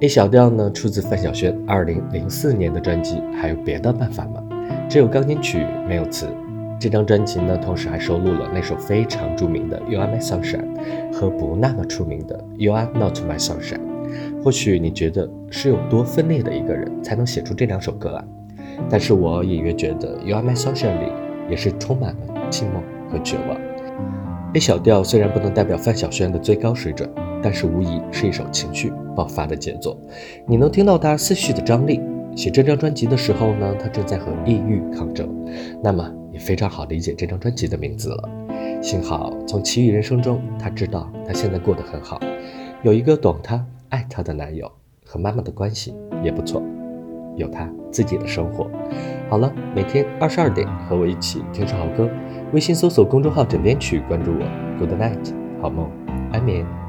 A 小调呢，出自范晓萱二零零四年的专辑《还有别的办法吗》，只有钢琴曲没有词。这张专辑呢，同时还收录了那首非常著名的《You Are My Sunshine》和不那么出名的《You Are Not My Sunshine》。或许你觉得是有多分裂的一个人才能写出这两首歌啊？但是我隐约觉得《You Are My Sunshine》里也是充满了寂寞和绝望。A 小调虽然不能代表范晓萱的最高水准。但是无疑是一首情绪爆发的杰作，你能听到他思绪的张力。写这张专辑的时候呢，他正在和抑郁抗争，那么也非常好理解这张专辑的名字了。幸好从奇遇人生中，他知道他现在过得很好，有一个懂他、爱他的男友，和妈妈的关系也不错，有他自己的生活。好了，每天二十二点和我一起听首好歌，微信搜索公众号“枕边曲”，关注我。Good night，好梦，安眠。